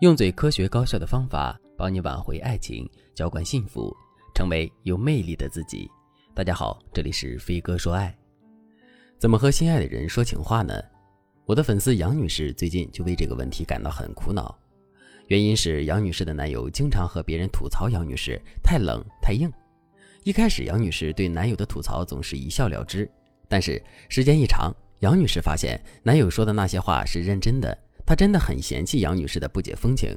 用最科学高效的方法帮你挽回爱情，浇灌幸福，成为有魅力的自己。大家好，这里是飞哥说爱。怎么和心爱的人说情话呢？我的粉丝杨女士最近就为这个问题感到很苦恼。原因是杨女士的男友经常和别人吐槽杨女士太冷太硬。一开始，杨女士对男友的吐槽总是一笑了之，但是时间一长，杨女士发现男友说的那些话是认真的。她真的很嫌弃杨女士的不解风情，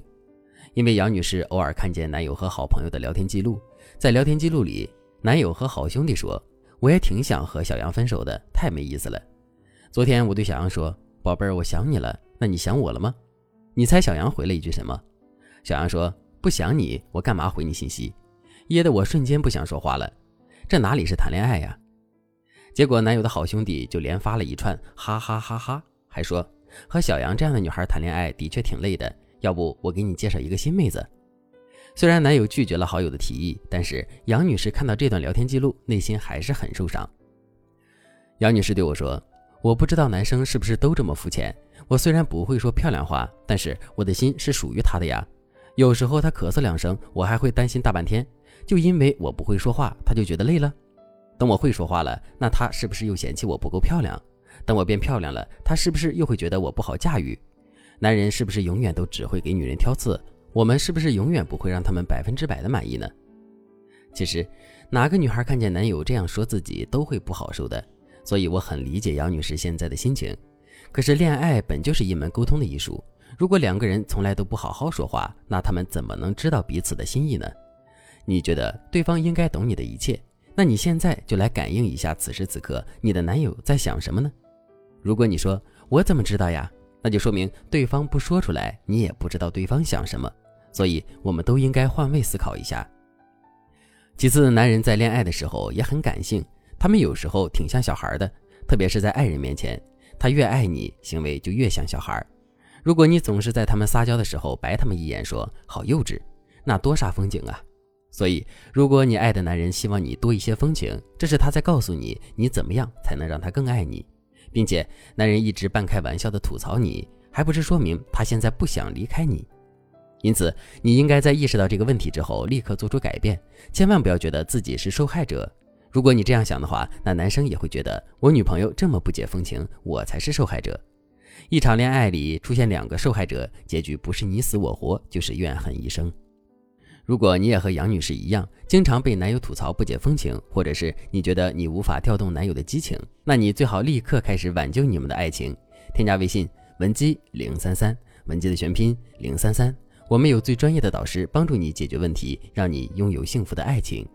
因为杨女士偶尔看见男友和好朋友的聊天记录，在聊天记录里，男友和好兄弟说：“我也挺想和小杨分手的，太没意思了。”昨天我对小杨说：“宝贝儿，我想你了，那你想我了吗？”你猜小杨回了一句什么？小杨说：“不想你，我干嘛回你信息？”噎得我瞬间不想说话了。这哪里是谈恋爱呀？结果男友的好兄弟就连发了一串哈哈哈哈，还说。和小杨这样的女孩谈恋爱的确挺累的，要不我给你介绍一个新妹子。虽然男友拒绝了好友的提议，但是杨女士看到这段聊天记录，内心还是很受伤。杨女士对我说：“我不知道男生是不是都这么肤浅。我虽然不会说漂亮话，但是我的心是属于他的呀。有时候他咳嗽两声，我还会担心大半天，就因为我不会说话，他就觉得累了。等我会说话了，那他是不是又嫌弃我不够漂亮？”等我变漂亮了，他是不是又会觉得我不好驾驭？男人是不是永远都只会给女人挑刺？我们是不是永远不会让他们百分之百的满意呢？其实，哪个女孩看见男友这样说自己都会不好受的，所以我很理解杨女士现在的心情。可是，恋爱本就是一门沟通的艺术，如果两个人从来都不好好说话，那他们怎么能知道彼此的心意呢？你觉得对方应该懂你的一切，那你现在就来感应一下，此时此刻你的男友在想什么呢？如果你说我怎么知道呀？那就说明对方不说出来，你也不知道对方想什么。所以，我们都应该换位思考一下。其次，男人在恋爱的时候也很感性，他们有时候挺像小孩的，特别是在爱人面前，他越爱你，行为就越像小孩。如果你总是在他们撒娇的时候白他们一眼，说好幼稚，那多煞风景啊！所以，如果你爱的男人希望你多一些风情，这是他在告诉你，你怎么样才能让他更爱你。并且，男人一直半开玩笑的吐槽你，还不是说明他现在不想离开你？因此，你应该在意识到这个问题之后，立刻做出改变，千万不要觉得自己是受害者。如果你这样想的话，那男生也会觉得我女朋友这么不解风情，我才是受害者。一场恋爱里出现两个受害者，结局不是你死我活，就是怨恨一生。如果你也和杨女士一样，经常被男友吐槽不解风情，或者是你觉得你无法调动男友的激情，那你最好立刻开始挽救你们的爱情。添加微信文姬零三三，文姬的全拼零三三，我们有最专业的导师帮助你解决问题，让你拥有幸福的爱情。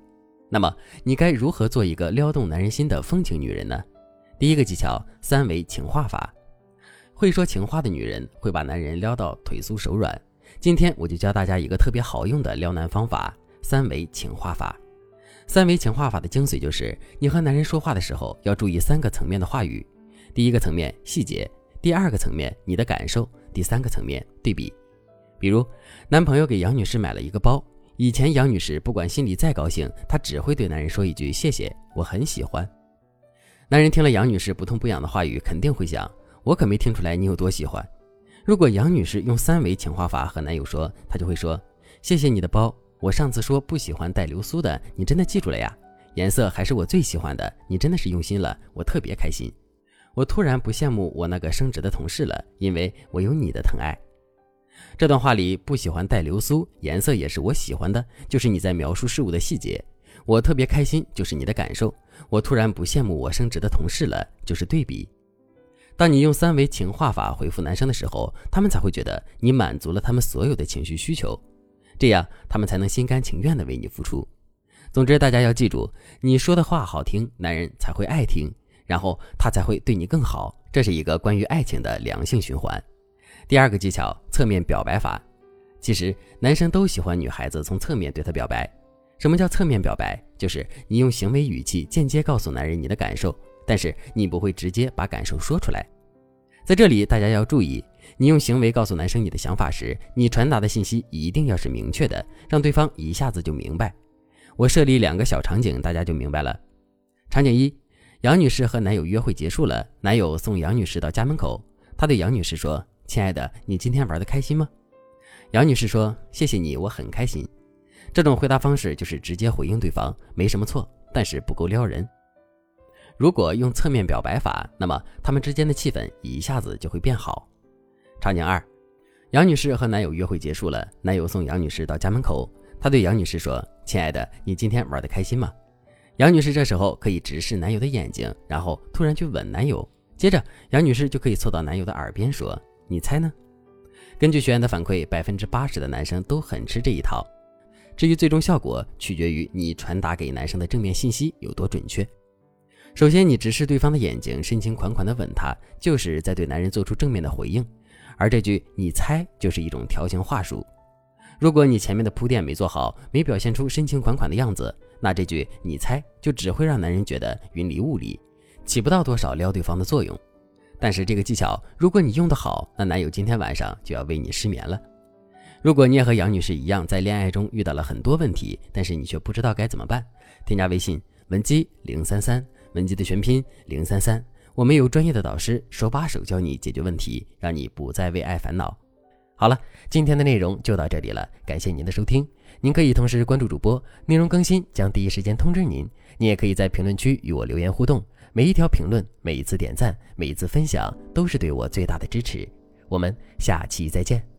那么你该如何做一个撩动男人心的风情女人呢？第一个技巧，三维情话法。会说情话的女人会把男人撩到腿酥手软。今天我就教大家一个特别好用的撩男方法——三维情话法。三维情话法的精髓就是，你和男人说话的时候要注意三个层面的话语：第一个层面细节，第二个层面你的感受，第三个层面对比。比如，男朋友给杨女士买了一个包，以前杨女士不管心里再高兴，她只会对男人说一句“谢谢，我很喜欢”。男人听了杨女士不痛不痒的话语，肯定会想：我可没听出来你有多喜欢。如果杨女士用三维情话法和男友说，她就会说：“谢谢你的包，我上次说不喜欢带流苏的，你真的记住了呀？颜色还是我最喜欢的，你真的是用心了，我特别开心。我突然不羡慕我那个升职的同事了，因为我有你的疼爱。”这段话里不喜欢带流苏，颜色也是我喜欢的，就是你在描述事物的细节。我特别开心，就是你的感受。我突然不羡慕我升职的同事了，就是对比。当你用三维情话法回复男生的时候，他们才会觉得你满足了他们所有的情绪需求，这样他们才能心甘情愿的为你付出。总之，大家要记住，你说的话好听，男人才会爱听，然后他才会对你更好。这是一个关于爱情的良性循环。第二个技巧，侧面表白法。其实男生都喜欢女孩子从侧面对他表白。什么叫侧面表白？就是你用行为语气间接告诉男人你的感受。但是你不会直接把感受说出来，在这里大家要注意，你用行为告诉男生你的想法时，你传达的信息一定要是明确的，让对方一下子就明白。我设立两个小场景，大家就明白了。场景一：杨女士和男友约会结束了，男友送杨女士到家门口，他对杨女士说：“亲爱的，你今天玩的开心吗？”杨女士说：“谢谢你，我很开心。”这种回答方式就是直接回应对方，没什么错，但是不够撩人。如果用侧面表白法，那么他们之间的气氛一下子就会变好。场景二，杨女士和男友约会结束了，男友送杨女士到家门口，他对杨女士说：“亲爱的，你今天玩的开心吗？”杨女士这时候可以直视男友的眼睛，然后突然去吻男友，接着杨女士就可以凑到男友的耳边说：“你猜呢？”根据学员的反馈，百分之八十的男生都很吃这一套。至于最终效果，取决于你传达给男生的正面信息有多准确。首先，你直视对方的眼睛，深情款款地吻他，就是在对男人做出正面的回应。而这句“你猜”就是一种调情话术。如果你前面的铺垫没做好，没表现出深情款款的样子，那这句“你猜”就只会让男人觉得云里雾里，起不到多少撩对方的作用。但是这个技巧，如果你用得好，那男友今天晚上就要为你失眠了。如果你也和杨女士一样，在恋爱中遇到了很多问题，但是你却不知道该怎么办，添加微信文姬零三三。文姬的全拼零三三，我们有专业的导师手把手教你解决问题，让你不再为爱烦恼。好了，今天的内容就到这里了，感谢您的收听。您可以同时关注主播，内容更新将第一时间通知您。您也可以在评论区与我留言互动，每一条评论、每一次点赞、每一次分享，都是对我最大的支持。我们下期再见。